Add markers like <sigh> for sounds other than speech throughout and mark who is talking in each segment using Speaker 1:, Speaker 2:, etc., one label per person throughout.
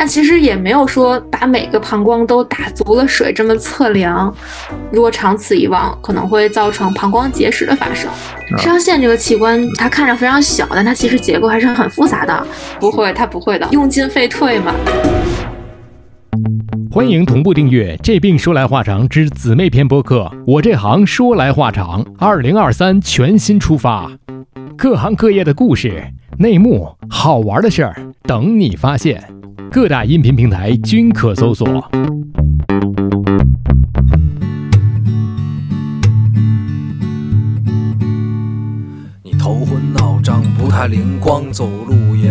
Speaker 1: 但其实也没有说把每个膀胱都打足了水这么测量。如果长此以往，可能会造成膀胱结石的发生。肾上腺这个器官，它看着非常小，但它其实结构还是很复杂的。不会，它不会的，用进废退嘛。
Speaker 2: 欢迎同步订阅《这病说来话长》之姊妹篇播客。我这行说来话长，二零二三全新出发，各行各业的故事、内幕、好玩的事儿等你发现。各大音频平台均可搜索。
Speaker 3: 你头昏脑胀，不太灵光，走路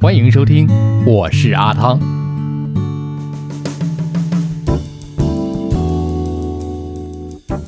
Speaker 2: 欢迎收听，我是阿汤。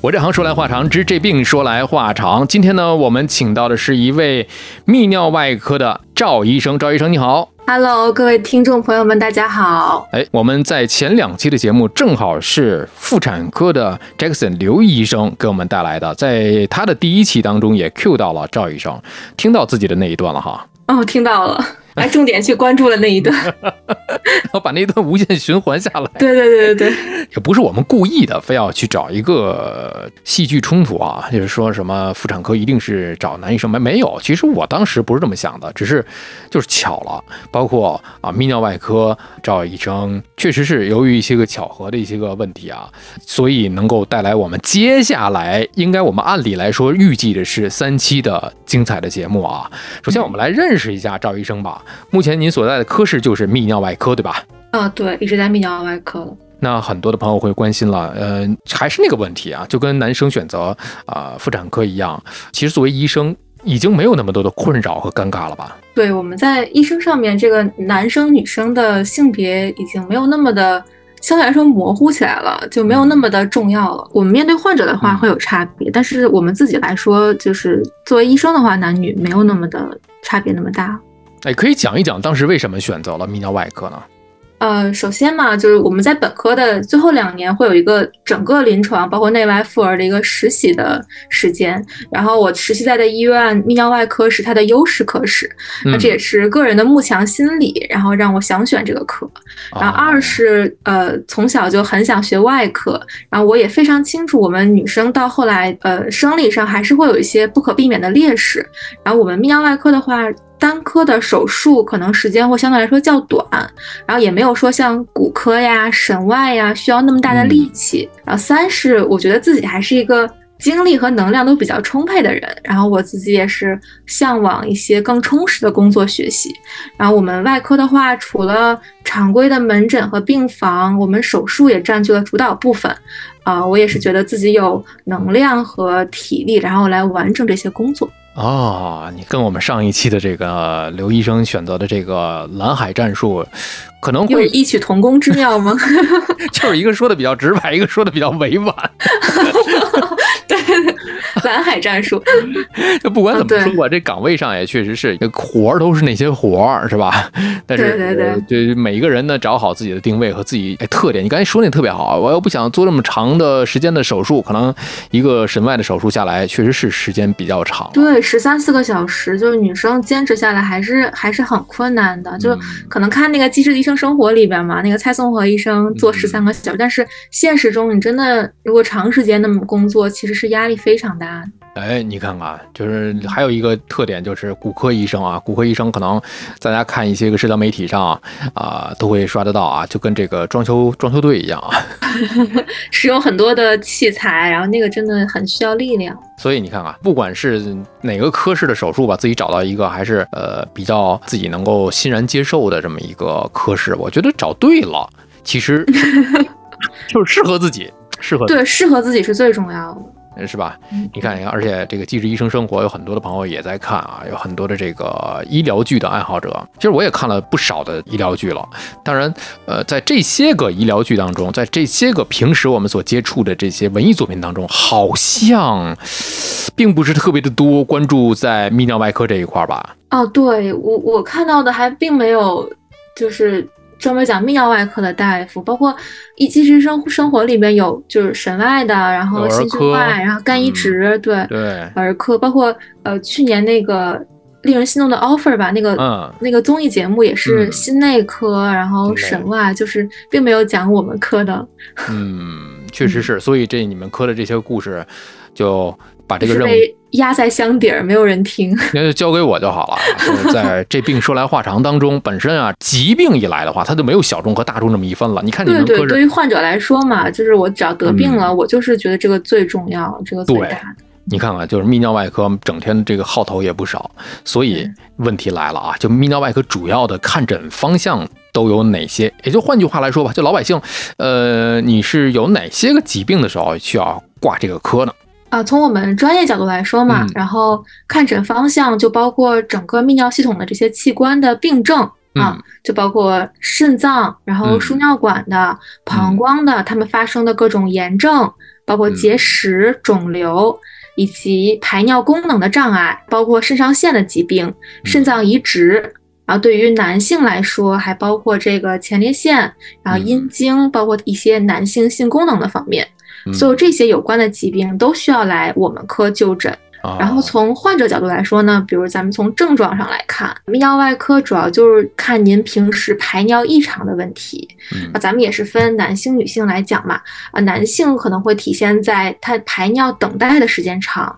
Speaker 2: 我这行说来话长，治这病说来话长。今天呢，我们请到的是一位泌尿外科的赵医生。赵医生，你好。
Speaker 1: Hello，各位听众朋友们，大家好。
Speaker 2: 哎，我们在前两期的节目正好是妇产科的 Jackson 刘医生给我们带来的，在他的第一期当中也 Q 到了赵医生，听到自己的那一段了哈。
Speaker 1: 哦，听到了，<laughs> 还重点去关注了那一段。
Speaker 2: 然 <laughs> 后把那一段无限循环下来。
Speaker 1: 对对对对对，
Speaker 2: 也不是我们故意的，非要去找一个戏剧冲突啊，就是说什么妇产科一定是找男医生没没有？其实我当时不是这么想的，只是就是巧了。包括啊，泌尿外科赵医生确实是由于一些个巧合的一些个问题啊，所以能够带来我们接下来应该我们按理来说预计的是三期的精彩的节目啊。首先我们来认识一下赵医生吧。目前您所在的科室就是泌尿外科，对吧？
Speaker 1: 啊、对，一直在泌尿外科了。
Speaker 2: 那很多的朋友会关心了，呃，还是那个问题啊，就跟男生选择啊、妇产科一样，其实作为医生已经没有那么多的困扰和尴尬了吧？
Speaker 1: 对，我们在医生上面，这个男生女生的性别已经没有那么的相对来说模糊起来了，就没有那么的重要了。我们面对患者的话
Speaker 2: 嗯
Speaker 1: 会有差别，但是我们自己来说，就是作为医生的话，男女没有那么的差别那么大。
Speaker 2: 哎，可以讲一讲当时为什么选择了泌尿外科呢？
Speaker 1: 呃，首先嘛，就是我们在本科的最后两年会有一个整个临床，包括内外妇儿的一个实习的时间。然后我实习在的医院泌尿外科是它的优势科室，那这也是个人的慕强心理，然后让我想选这个科。然后二是呃，从小就很想学外科，然后我也非常清楚，我们女生到后来呃生理上还是会有一些不可避免的劣势。然后我们泌尿外科的话。单科的手术可能时间会相对来说较短，然后也没有说像骨科呀、神外呀需要那么大的力气。然后三是我觉得自己还是一个精力和能量都比较充沛的人，然后我自己也是向往一些更充实的工作学习。然后我们外科的话，除了常规的门诊和病房，我们手术也占据了主导部分。啊、我也是觉得自己有能量和体力，然后来完成这些工作。
Speaker 2: 哦，你跟我们上一期的这个刘医生选择的这个蓝海战术，可能
Speaker 1: 有
Speaker 2: 会
Speaker 1: 异曲同工之妙吗？<laughs>
Speaker 2: 就是一个说的比较直白，一个说的比较委婉。
Speaker 1: 对，蓝海战术。<laughs>
Speaker 2: 就不管怎么说吧，这岗位上也确实是活儿都是那些活儿，是吧？但是
Speaker 1: 对对对
Speaker 2: 呃对每一个人呢，找好自己的定位和自己哎特点。你刚才说那特别好，我又不想做那么长的时间的手术，可能一个神外的手术下来，确实是时间比较长。
Speaker 1: 对，十三四个小时，就是女生坚持下来还是还是很困难的。就
Speaker 2: 嗯
Speaker 1: 可能看那个《机智的医生生活》里边嘛，那个蔡松和医生做十三个小时，但是现实中你真的如果长时间那么工作，其实是压力非常大的。
Speaker 2: 哎，你看看，就是还有一个特点，就是骨科医生啊，骨科医生可能大家看一些个社交媒体上啊，都会刷得到啊，就跟这个装修装修队一样啊，
Speaker 1: 使用很多的器材，然后那个真的很需要力量。
Speaker 2: 所以你看啊，不管是哪个科室的手术吧，自己找到一个还是呃比较自己能够欣然接受的这么一个科室，我觉得找对了，其实 <laughs> 就是适合自己，适合
Speaker 1: 对适合自己是最重要的。
Speaker 2: 是吧？你看，你看，而且这个《机智医生生活》有很多的朋友也在看啊，有很多的这个医疗剧的爱好者。其实我也看了不少的医疗剧了。当然，呃，在这些个医疗剧当中，在这些个平时我们所接触的这些文艺作品当中，好像并不是特别的多关注在泌尿外科这一块吧？
Speaker 1: 哦，对我我看到的还并没有，就是。专门讲泌尿外科的大夫，包括一其实生生活里面有就是神外的，然后心胸外，然后肝移植，对
Speaker 2: 对，
Speaker 1: 儿科，包括呃去年那个令人心动的 offer 吧，那个那个综艺节目也是心内科，然后神外，就是并没有讲我们科的。
Speaker 2: 嗯，确实是，所以这你们科的这些故事就。把这个任务
Speaker 1: 压在箱底儿，没有人听，<laughs>
Speaker 2: 那就交给我就好了。<laughs> 在这病说来话长当中，本身啊，疾病一来的话，它就没有小众和大众这么一分了。你看，
Speaker 1: 对对，对于患者来说嘛，就是我只要得病了，我就是觉得这个最重要，这个最大的。
Speaker 2: 你看看，就是泌尿外科整天这个号头也不少，所以问题来了啊，就泌尿外科主要的看诊方向都有哪些？也就换句话来说吧，就老百姓，呃，你是有哪些个疾病的时候需要挂这个科呢？
Speaker 1: 啊，从我们专业角度来说嘛，然后看诊方向就包括整个泌尿系统的这些器官的病症啊，就包括肾脏，然后输尿管的、膀胱的，它们发生的各种炎症，包括结石、肿瘤，以及排尿功能的障碍，包括肾上腺的疾病、肾脏移植。然后对于男性来说，还包括这个前列腺，然后阴茎，包括一些男性性功能的方面。所有这些有关的疾病都需要来我们科就诊。然后从患者角度来说呢，比如咱们从症状上来看，泌尿外科主要就是看您平时排尿异常的问题。啊，咱们也是分男性、女性来讲嘛。啊，男性可能会体现在他排尿等待的时间长，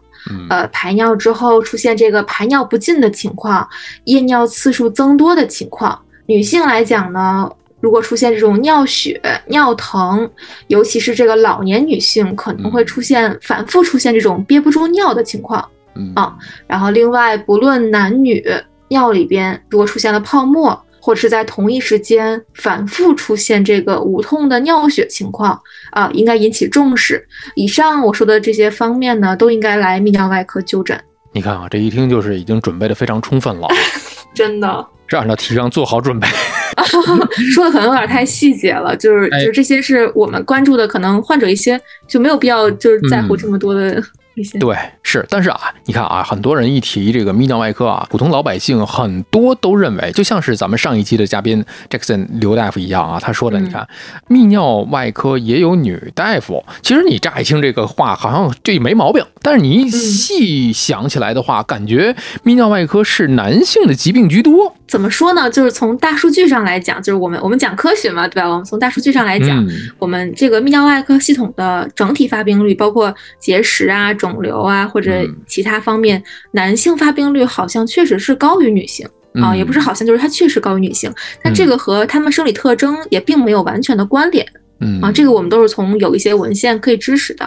Speaker 1: 呃，排尿之后出现这个排尿不尽的情况，夜尿次数增多的情况。女性来讲呢。如果出现这种尿血、尿疼，尤其是这个老年女性，可能会出现反复出现这种憋不住尿的情况，啊，然后另外不论男女，尿里边如果出现了泡沫，或者是在同一时间反复出现这个无痛的尿血情况，啊，应该引起重视。以上我说的这些方面呢，都应该来泌尿外科就诊。
Speaker 2: 你看啊，这一听就是已经准备的非常充分了，<laughs>
Speaker 1: 真的
Speaker 2: 是按照提纲做好准备。<laughs>
Speaker 1: 说的可能有点太细节了，就是就是这些是我们关注的，可能患者一些就没有必要就是在乎这么多的。
Speaker 2: 对，是，但是啊，你看啊，很多人一提这个泌尿外科啊，普通老百姓很多都认为，就像是咱们上一期的嘉宾 Jackson 刘大夫一样啊，他说的，你看，泌尿外科也有女大夫。其实你乍一听这个话，好像这没毛病，但是你一细想起来的话，感觉泌尿外科是男性的疾病居多。
Speaker 1: 怎么说呢？就是从大数据上来讲，就是我们我们讲科学嘛，对吧？我们从大数据上来讲，我们这个泌尿外科系统的整体发病率，包括结石啊。肿瘤啊，或者其他方面，男性发病率好像确实是高于女性啊，也不是好像，就是它确实高于女性。但这个和他们生理特征也并没有完全的关联，啊，这个我们都是从有一些文献可以支持的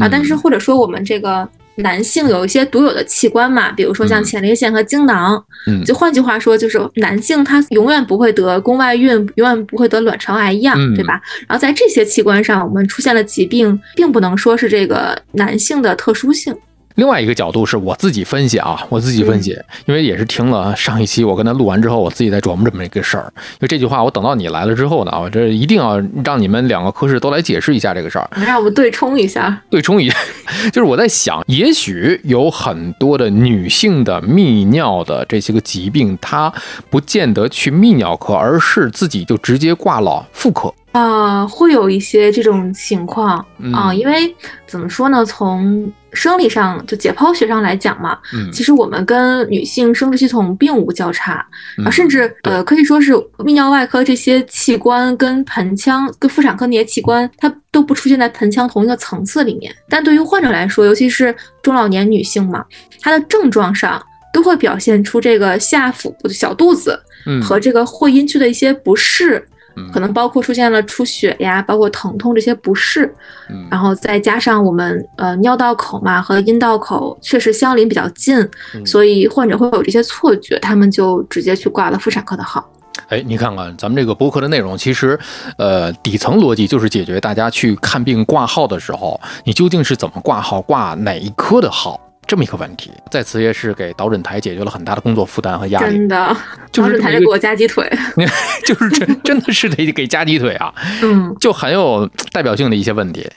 Speaker 1: 啊。但是或者说我们这个。男性有一些独有的器官嘛，比如说像前列腺和精囊。嗯，就换句话说，就是男性他永远不会得宫外孕，永远不会得卵巢癌一样，对吧？然后在这些器官上，我们出现了疾病，并不能说是这个男性的特殊性。
Speaker 2: 另外一个角度是我自己分析啊，我自己分析，因为也是听了上一期我跟他录完之后，我自己在琢磨这么一个事儿。因为这句话，我等到你来了之后呢，我这一定要让你们两个科室都来解释一下这个事儿，
Speaker 1: 让我们对冲一下。
Speaker 2: 对冲一下，<laughs> 就是我在想，也许有很多的女性的泌尿的这些个疾病，她不见得去泌尿科，而是自己就直接挂了妇科。
Speaker 1: 啊、会有一些这种情况啊、
Speaker 2: 嗯
Speaker 1: 因为怎么说呢，从生理上就解剖学上来讲嘛，
Speaker 2: 嗯
Speaker 1: 其实我们跟女性生殖系统并无交叉啊，
Speaker 2: 嗯
Speaker 1: 甚至呃可以说是泌尿外科这些器官跟盆腔、跟妇产科那些器官，它都不出现在盆腔同一个层次里面。但对于患者来说，尤其是中老年女性嘛，她的症状上都会表现出这个下腹部的小肚子
Speaker 2: 嗯
Speaker 1: 和这个会阴区的一些不适。
Speaker 2: 嗯。
Speaker 1: 可能包括出现了出血呀，包括疼痛这些不适，
Speaker 2: 嗯。
Speaker 1: 然后再加上我们呃尿道口嘛和阴道口确实相邻比较近，
Speaker 2: 嗯。
Speaker 1: 所以患者会有这些错觉，他们就直接去挂了妇产科的号。
Speaker 2: 哎，你看看咱们这个播客的内容，其实，呃，底层逻辑就是解决大家去看病挂号的时候，你究竟是怎么挂号，挂哪一科的号这么一个问题。在此也是给导诊台解决了很大的工作负担和压力，
Speaker 1: 真的，
Speaker 2: 就是
Speaker 1: 导诊台就给我加鸡腿。<laughs>
Speaker 2: 就是真真的是得给加鸡腿啊，<laughs>
Speaker 1: 嗯，
Speaker 2: 就很有代表性的一些问题。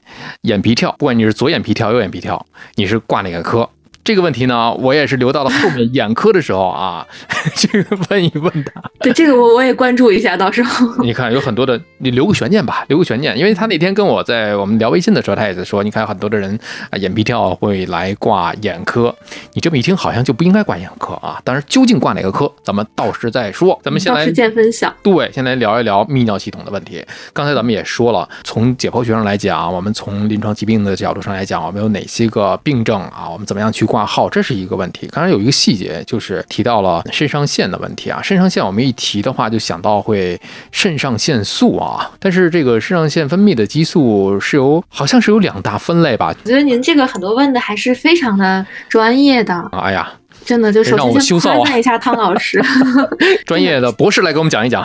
Speaker 2: 眼皮跳，不管你是左眼皮跳、右眼皮跳，你是挂哪个科？这个问题呢，我也是留到了后面眼科的时候啊，<laughs> 这个问一问他。
Speaker 1: 对这个我我也关注一下，到时候。<laughs>
Speaker 2: 你看有很多的，你留个悬念吧，留个悬念，因为他那天跟我在我们聊微信的时候，他也在说，你看有很多的人啊眼皮跳会来挂眼科，你这么一听好像就不应该挂眼科啊。但是，究竟挂哪个科，咱们到时再说。咱们先来
Speaker 1: 见分晓。
Speaker 2: 对，先来聊一聊泌尿系统的问题。刚才咱们也说了，从解剖学上来讲，我们从临床疾病的角度上来讲，我们有哪些个病症啊？我们怎么样去挂号，这是一个问题。刚才有一个细节，就是提到了肾上腺的问题啊。肾上腺我们一提的话，就想到会肾上腺素啊。但是这个肾上腺分泌的激素是由好像是有两大分类吧？
Speaker 1: 我觉得您这个很多问的还是非常的专业的，
Speaker 2: 啊哎呀，
Speaker 1: 真的就首先先夸赞一下汤老师。<laughs>
Speaker 2: 专业的博士来给我们讲一讲。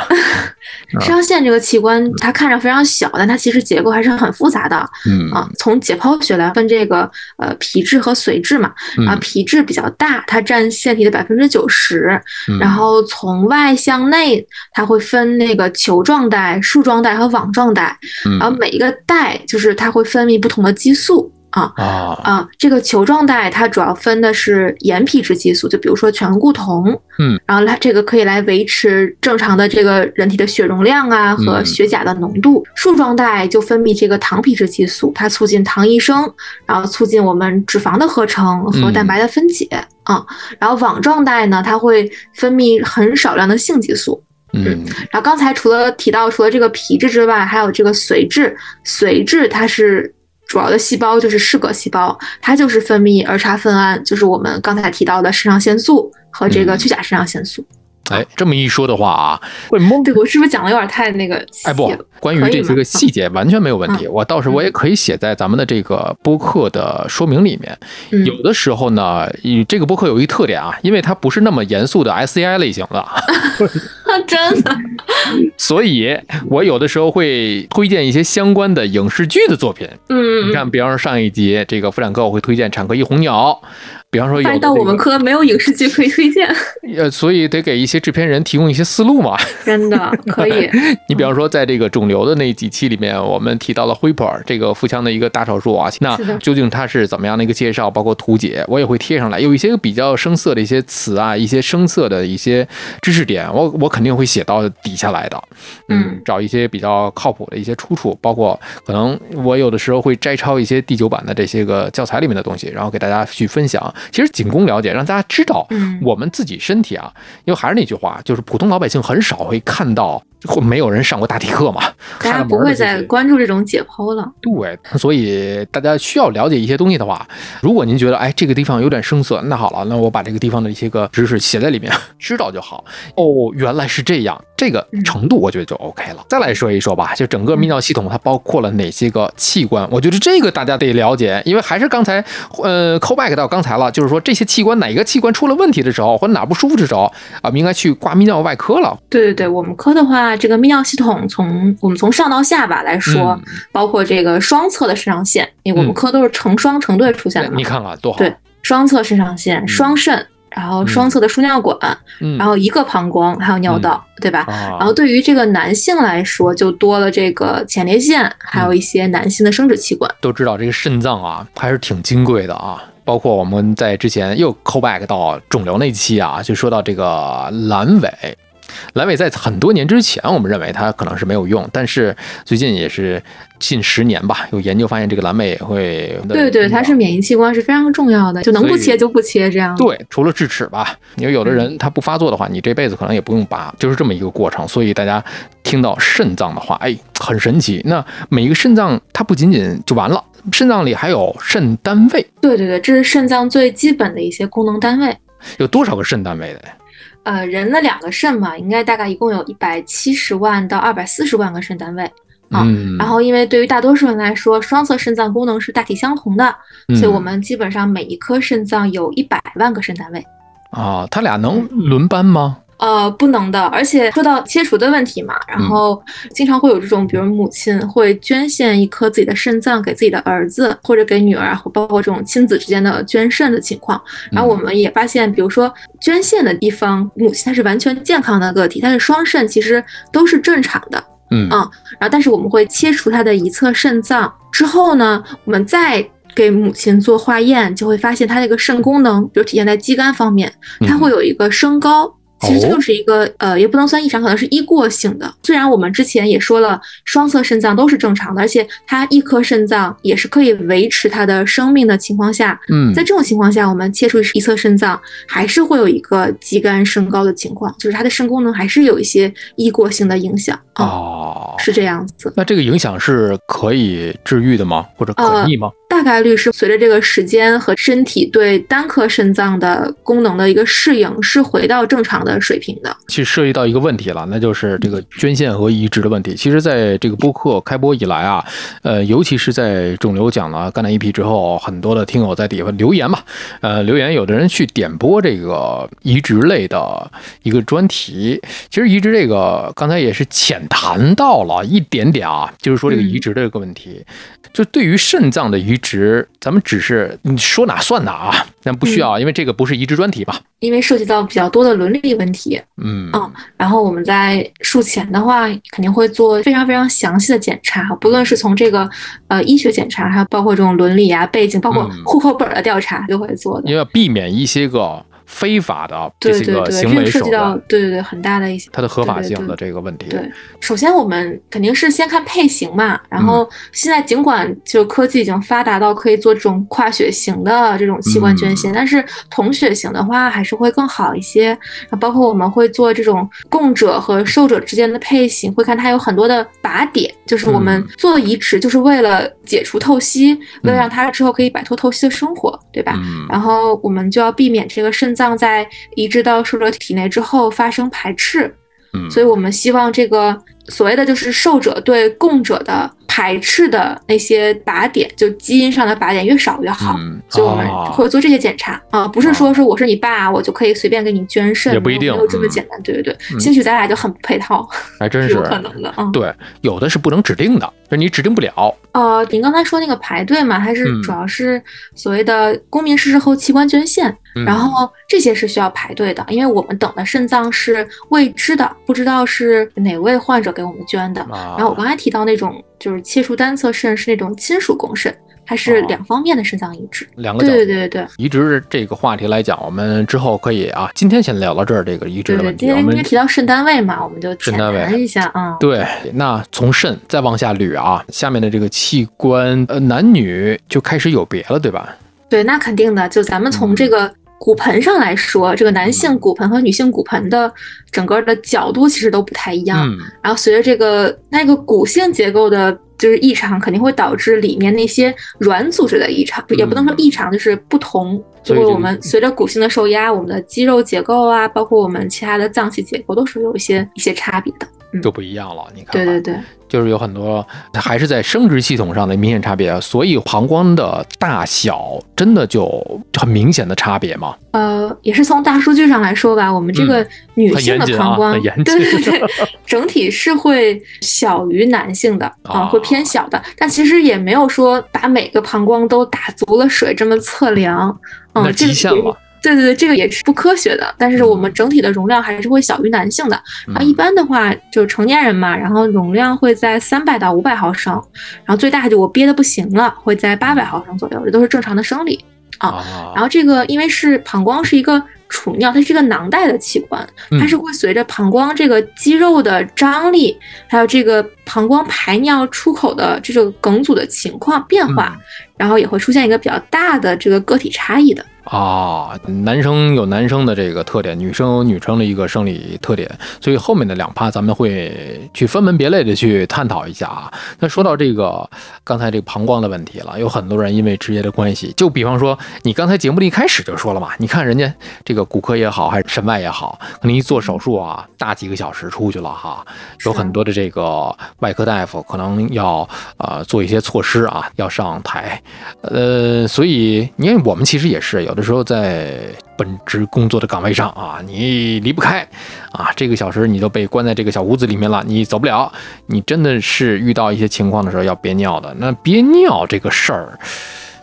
Speaker 1: 肾 <laughs> 上腺这个器官，它看着非常小，但它其实结构还是很复杂的。
Speaker 2: 嗯。
Speaker 1: 啊。从解剖学来分这个呃皮质和髓质嘛，啊
Speaker 2: 嗯
Speaker 1: 皮质比较大，它占腺体的百分之九十，
Speaker 2: 嗯。
Speaker 1: 然后从外向内，它会分那个球状带、树状带和网状带，
Speaker 2: 嗯。
Speaker 1: 然后每一个带就是它会分泌不同的激素啊。
Speaker 2: 啊
Speaker 1: 啊，这个球状带它主要分的是盐皮质激素，就比如说醛固酮，
Speaker 2: 嗯，
Speaker 1: 然后它这个可以来维持正常的这个人体的血容量啊和
Speaker 2: 嗯
Speaker 1: 血钾的浓度。树状带就分泌这个糖皮质激素，它促进糖异生，然后促进我们脂肪的合成和蛋白的分解啊。然后网状带呢，它会分泌很少量的性激素。
Speaker 2: 嗯
Speaker 1: 然后刚才除了提到除了这个皮质之外，还有这个髓质，髓质它是主要的细胞就是嗜铬细胞，它就是分泌儿茶酚胺，就是我们刚才提到的肾上腺素和这个
Speaker 2: 嗯
Speaker 1: 去甲肾上腺素。
Speaker 2: 哎，这么一说的话啊，会懵。
Speaker 1: 对我是不是讲的有点太那个细
Speaker 2: 哎不？，关于这些个细节完全没有问题，我到时候我也可以写在咱们的这个播客的说明里面。
Speaker 1: 嗯
Speaker 2: 有的时候呢，以这个播客有一特点啊，因为它不是那么严肃的 SCI 类型的，<laughs>
Speaker 1: 真的，<laughs>
Speaker 2: 所以我有的时候会推荐一些相关的影视剧的作品。
Speaker 1: 嗯，
Speaker 2: 你看，比方说上一集这个妇产科，我会推荐《产科一红鸟》。比方说有的
Speaker 1: 发现到我们科没有影视剧可以推荐，<laughs>
Speaker 2: 呃，所以得给一些制片人提供一些思路嘛。<laughs>
Speaker 1: 真的可以。<laughs>
Speaker 2: 你比方说，在这个肿瘤的那几期里面，我们提到了辉普尔这个腹腔的一个大手术啊，那究竟它是怎么样的一个介绍，包括图解，我也会贴上来。有一些比较生涩的一些词啊，一些生涩的一些知识点，我我肯定会写到底下来的。
Speaker 1: 嗯
Speaker 2: 找一些比较靠谱的一些出处，包括可能我有的时候会摘抄一些第九版的这些个教材里面的东西，然后给大家去分享。其实仅供了解，让大家知道
Speaker 1: 嗯。
Speaker 2: 我们自己身体啊，因为还是那句话，就是普通老百姓很少会看到，或没有人上过大体课嘛，
Speaker 1: 大家不会再关注这种解剖了。
Speaker 2: 对，所以大家需要了解一些东西的话，如果您觉得哎这个地方有点生涩，那好了，那我把这个地方的一些个知识写在里面，<laughs> 知道就好。哦，原来是这样，这个程度我觉得就 OK 了。再来说一说吧，就整个泌尿系统它包括了哪些个器官？我觉得这个大家得了解，因为还是刚才呃 call back 到刚才了，就是说这些器官哪个器官出了问题的时候，或者哪不舒服的时候啊，我们应该去挂泌尿外科了。
Speaker 1: 对对对，我们科的话，这个泌尿系统从我们从上到下吧来说，
Speaker 2: 嗯
Speaker 1: 包括这个双侧的肾上腺，因为我们
Speaker 2: 嗯
Speaker 1: 科都是成双成对出现的嘛
Speaker 2: 你，看看多好。
Speaker 1: 对双侧肾上腺、双肾，然后双侧的输尿管，
Speaker 2: 嗯，
Speaker 1: 然后一个膀胱，还有尿道，对吧？
Speaker 2: 啊，
Speaker 1: 然后对于这个男性来说，就多了这个前列腺，还有一些男性的生殖器官。
Speaker 2: 都知道这个肾脏啊，还是挺金贵的啊。包括我们在之前又 call back 到肿瘤那期啊，就说到这个阑尾。阑尾在很多年之前，我们认为它可能是没有用，但是最近也是近十年吧，有研究发现这个阑尾也会
Speaker 1: 对对，它是免疫器官是非常重要的，就能不切就不切这样。
Speaker 2: 对，除了智齿吧，因为有的人他不发作的话，你这辈子可能也不用拔，就是这么一个过程。所以大家听到肾脏的话，哎，很神奇。那每一个肾脏它不仅仅就完了，肾脏里还有肾单位。
Speaker 1: 对对对，这是肾脏最基本的一些功能单位。
Speaker 2: 有多少个肾单位的呀？
Speaker 1: 呃，人的两个肾嘛，应该大概一共有一百七十万到二百四十万个肾单位啊。然后，因为对于大多数人来说，双侧肾脏功能是大体相同的，所以我们基本上每一颗肾脏有一百万个肾单位。
Speaker 2: 啊，它俩能轮班吗？
Speaker 1: 呃，不能的，而且说到切除的问题嘛，然后经常会有这种，比如母亲会捐献一颗自己的肾脏给自己的儿子或者给女儿，或包括这种亲子之间的捐肾的情况。然后我们也发现，比如说捐献的地方，母亲她是完全健康的个体，她是双肾其实都是正常的，
Speaker 2: 嗯
Speaker 1: 然后但是我们会切除她的一侧肾脏之后呢，我们再给母亲做化验，就会发现她这个肾功能，比如体现在肌酐方面，它会有一个升高。其实就是一个呃，也不能算异常，可能是一过性的。虽然我们之前也说了，双侧肾脏都是正常的，而且它一颗肾脏也是可以维持它的生命的情况下，
Speaker 2: 嗯，
Speaker 1: 在这种情况下，我们切除一侧肾脏，还是会有一个肌酐升高的情况，就是它的肾功能还是有一些一过性的影响
Speaker 2: 哦，
Speaker 1: 是这样子。
Speaker 2: 那这个影响是可以治愈的吗？或者可逆吗？
Speaker 1: 大概率是随着这个时间和身体对单颗肾脏的功能的一个适应，是回到正常的水平的。
Speaker 2: 其实涉及到一个问题了，那就是这个捐献和移植的问题。其实，在这个播客开播以来啊，呃，尤其是在肿瘤讲了肝胆一批之后，很多的听友在底下留言嘛，呃，留言有的人去点播这个移植类的一个专题。其实移植这个刚才也是浅谈到了一点点啊，就是说这个移植的这个问题，就对于肾脏的移。植，咱们只是你说哪算哪啊，但不需要，因为这个不是移植专题吧？
Speaker 1: 因为涉及到比较多的伦理问题，
Speaker 2: 嗯
Speaker 1: 嗯，然后我们在术前的话，肯定会做非常非常详细的检查，不论是从这个呃医学检查，还有包括这种伦理啊背景，包括户口本的调查都会做的，
Speaker 2: 因为要避免一些个。非法的这些
Speaker 1: 个
Speaker 2: 行为
Speaker 1: 涉及到对对对很大的一些
Speaker 2: 它的合法性的这个问题。
Speaker 1: 对，首先我们肯定是先看配型嘛，然后现在尽管就科技已经发达到可以做这种跨血型的这种器官捐献，但是同血型的话还是会更好一些。包括我们会做这种供者和受者之间的配型，会看它有很多的靶点，就是我们做移植就是为了解除透析，为了让它之后可以摆脱透析的生活，对吧？然后我们就要避免这个肾脏。在移植到受者体内之后发生排斥，
Speaker 2: 嗯，
Speaker 1: 所以我们希望这个所谓的就是受者对供者的排斥的那些靶点，就基因上的靶点越少越好，所以我们会做这些检查。啊，不是说说我是你爸，我就可以随便给你捐肾，
Speaker 2: 也不一定
Speaker 1: 没有这么简单，对对对，兴许咱俩就很不配套，
Speaker 2: 还真是
Speaker 1: 有可能的，嗯，
Speaker 2: 对，有的是不能指定的，就你指定不了。
Speaker 1: 呃，您刚才说那个排队嘛，它是主要是所谓的公民逝世后器官捐献，然后这些是需要排队的，因为我们等的肾脏是未知的，不知道是哪位患者给我们捐的。然后我刚才提到那种就是切除单侧肾是那种亲属供肾。它是两方面的肾脏移植，
Speaker 2: 两个
Speaker 1: 对对对对
Speaker 2: 移植这个话题来讲，我们之后可以啊，今天先聊到这儿。这个移植的问题，
Speaker 1: 今天应该提到肾单位嘛，我们就
Speaker 2: 浅
Speaker 1: 谈一下啊。
Speaker 2: 对，那从肾再往下捋啊，下面的这个器官，呃，男女就开始有别了，对吧？
Speaker 1: 对，那肯定的。就咱们从这个骨盆上来说，这个男性骨盆和女性骨盆的整个的角度其实都不太一样。然后随着这个那个骨性结构的。就是异常肯定会导致里面那些软组织的异常，也不能说异常，就是不同。就是我们随着骨性的受压，我们的肌肉结构啊，包括我们其他的脏器结构，都是有一些一些差别的。
Speaker 2: 就不一样了，你看，
Speaker 1: 对对对，
Speaker 2: 就是有很多还是在生殖系统上的明显差别，所以膀胱的大小真的就很明显的差别吗？
Speaker 1: 呃，也是从大数据上来说吧，我们这个女性的膀胱，
Speaker 2: 对
Speaker 1: 对对，整体是会小于男性的啊，会偏小的，但其实也没有说把每个膀胱都打足了水这么测量，嗯，
Speaker 2: 极限了。
Speaker 1: 对对对，这个也是不科学的，但是我们整体的容量还是会小于男性的。啊，一般的话就是成年人嘛，然后容量会在三百到五百毫升，然后最大就我憋的不行了，会在八百毫升左右，这都是正常的生理啊。然后这个因为是膀胱是一个储尿，它是一个囊袋的器官，
Speaker 2: 嗯
Speaker 1: 它是会随着膀胱这个肌肉的张力，还有这个膀胱排尿出口的这种梗阻的情况变化，然后也会出现一个比较大的这个个体差异的。
Speaker 2: 啊，男生有男生的这个特点，女生有女生的一个生理特点，所以后面的两趴咱们会去分门别类的去探讨一下啊。那说到这个刚才这个膀胱的问题了，有很多人因为职业的关系，就比方说你刚才节目的一开始就说了嘛，你看人家这个骨科也好，还是神外也好，可能一做手术啊，大几个小时出去了哈，有很多的这个外科大夫可能要呃做一些措施啊，要上台，呃，所以你看我们其实也是有的时候在本职工作的岗位上啊，你离不开啊，这个小时你都被关在这个小屋子里面了，你走不了，你真的是遇到一些情况的时候要憋尿的。那憋尿这个事儿，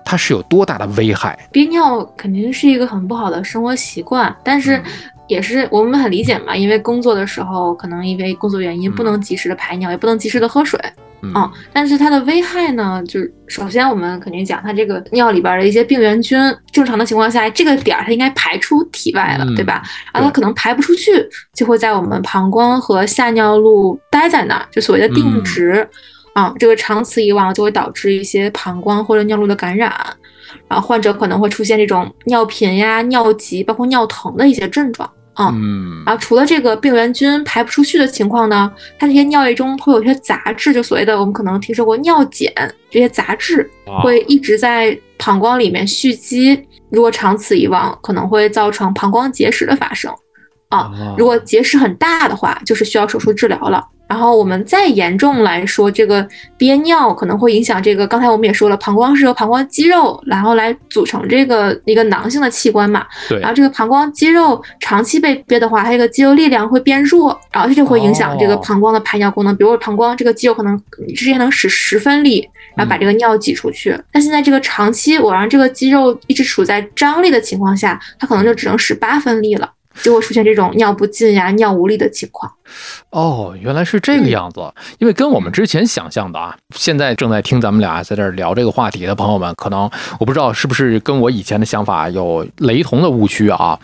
Speaker 2: 它是有多大的危害？
Speaker 1: 憋尿肯定是一个很不好的生活习惯，但是也是我们很理解嘛，因为工作的时候可能因为工作原因不能及时的排尿，也不能及时的喝水。
Speaker 2: 嗯
Speaker 1: 嗯，但是它的危害呢，就是首先我们肯定讲它这个尿里边的一些病原菌，正常的情况下，这个点儿它应该排出体外了，
Speaker 2: 嗯
Speaker 1: 对吧？然后它可能排不出去，就会在我们膀胱和下尿路待在那儿，就所谓的定
Speaker 2: 嗯
Speaker 1: 植。啊，这个长此以往就会导致一些膀胱或者尿路的感染，然后患者可能会出现这种尿频呀、尿急，包括尿疼的一些症状。啊，
Speaker 2: 嗯
Speaker 1: 然后除了这个病原菌排不出去的情况呢，它这些尿液中会有一些杂质，就所谓的我们可能听说过尿碱这些杂质
Speaker 2: 啊
Speaker 1: 会一直在膀胱里面蓄积，如果长此以往，可能会造成膀胱结石的发生。啊，如果结石很大的话，就是需要手术治疗了。然后我们再严重来说，这个憋尿可能会影响这个。刚才我们也说了，膀胱是由膀胱肌肉然后来组成这个一个囊性的器官嘛。
Speaker 2: 对
Speaker 1: 然后这个膀胱肌肉长期被憋的话，它这个肌肉力量会变弱，然后这就会影响这个
Speaker 2: 哦
Speaker 1: 膀胱的排尿功能。比如说膀胱这个肌肉可能之前能使十分力，然后把这个尿挤出去，但现在这个长期我让这个肌肉一直处在张力的情况下，它可能就只能使八分力了。就会出现这种尿不尽呀、尿无力的情况。
Speaker 2: 哦，原来是这个样子。因为跟我们之前想象的啊，现在正在听咱们俩在这儿聊这个话题的朋友们，可能我不知道是不是跟我以前的想法有雷同的误区啊。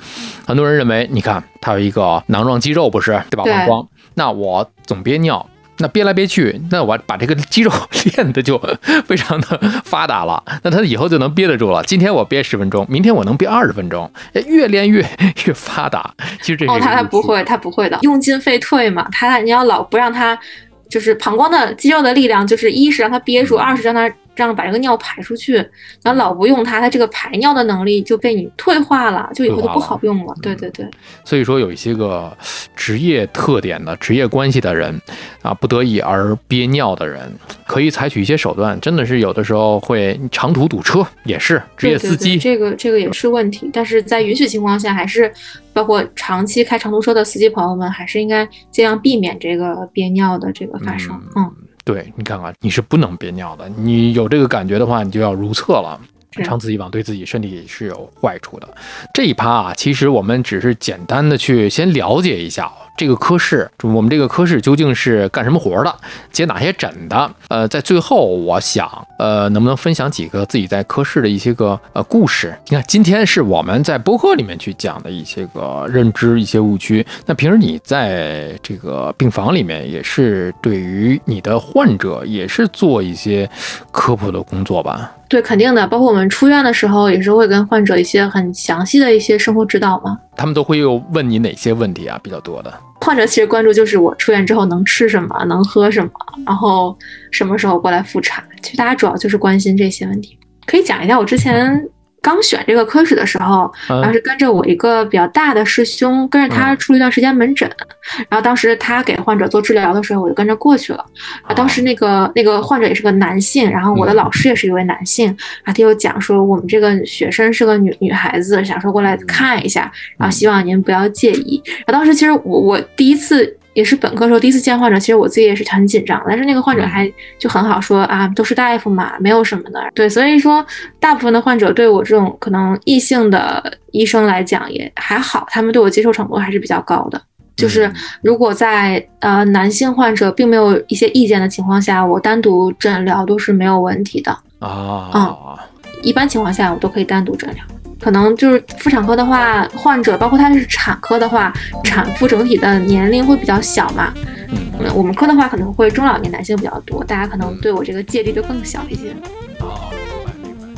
Speaker 2: 很多人认为，你看他有一个囊状肌肉，不是对吧？
Speaker 1: 对
Speaker 2: 膀胱，那我总憋尿。那憋来憋去，那我把这个肌肉练的就非常的发达了，那他以后就能憋得住了。今天我憋十分钟，明天我能憋二十分钟，哎越练越越发达。其实这是
Speaker 1: 哦，他他不会，他不会的，用进废退嘛。他你要老不让他，就是膀胱的肌肉的力量，就是一是让他憋住，二是让他让把这个尿排出去。然后老不用它，它这个排尿的能力就被你退化了，就以后就不好用了。对对对。
Speaker 2: 所以说，有一些个职业特点的职业关系的人啊，不得已而憋尿的人，可以采取一些手段，真的是有的时候会长途堵车，也是职业司机。
Speaker 1: 对这个这个也是问题，但是在允许情况下，还是包括长期开长途车的司机朋友们，还是应该尽量避免这个憋尿的这个发生。嗯，
Speaker 2: 对你看看，你是不能憋尿的，你有这个感觉的话，你就要如厕了。
Speaker 1: 是
Speaker 2: 长此以往对自己身体是有坏处的。这一趴啊，其实我们只是简单的去先了解一下这个科室，我们这个科室究竟是干什么活的，接哪些诊的。呃，在最后，我想，呃，能不能分享几个自己在科室的一些个呃故事？你看，今天是我们在播客里面去讲的一些个认知、一些误区。那平时你在这个病房里面，也是对于你的患者，也是做一些科普的工作吧？
Speaker 1: 对，肯定的。包括我们出院的时候，也是会跟患者一些很详细的一些生活指导嘛。
Speaker 2: 他们都会有问你哪些问题啊？比较多的。
Speaker 1: 患者其实关注就是我出院之后能吃什么，能喝什么，然后什么时候过来复查。其实大家主要就是关心这些问题。可以讲一下我之前刚选这个科室的时候，
Speaker 2: 嗯
Speaker 1: 然后是跟着我一个比较大的师兄，跟着他
Speaker 2: 嗯
Speaker 1: 出了一段时间门诊。然后当时他给患者做治疗的时候，我就跟着过去了。啊，当时那个那个患者也是个男性，然后我的
Speaker 2: 嗯
Speaker 1: 老师也是一位男性，然后他就讲说我们这个学生是个女女孩子，想说过来看一下，然后希望您不要介意。然后当时其实我我第一次也是本科时候第一次见患者，其实我自己也是很紧张，但是那个患者还就很好说啊，都是大夫嘛，没有什么的。对，所以说大部分的患者对我这种可能异性的医生来讲也还好，他们对我接受程度还是比较高的。就是如果在呃男性患者并没有一些意见的情况下，我单独诊疗都是没有问题的。
Speaker 2: 啊，
Speaker 1: 一般情况下我都可以单独诊疗。可能就是妇产科的话，患者包括他是产科的话，产妇整体的年龄会比较小嘛。
Speaker 4: 嗯
Speaker 1: 嗯，我们科的话可能会中老年男性比较多，大家可能对我这个芥蒂就更小一些。
Speaker 4: 哦，明白明白。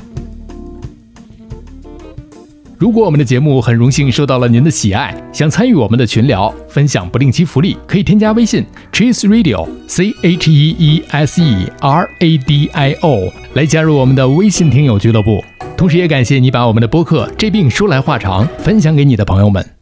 Speaker 2: 如果我们的节目很荣幸受到了您的喜爱，想参与我们的群聊，分享不定期福利，可以添加微信 Cheese Radio C H E E S E R A D I O 来加入我们的微信听友俱乐部。同时，也感谢你把我们的播客《这病说来话长》分享给你的朋友们。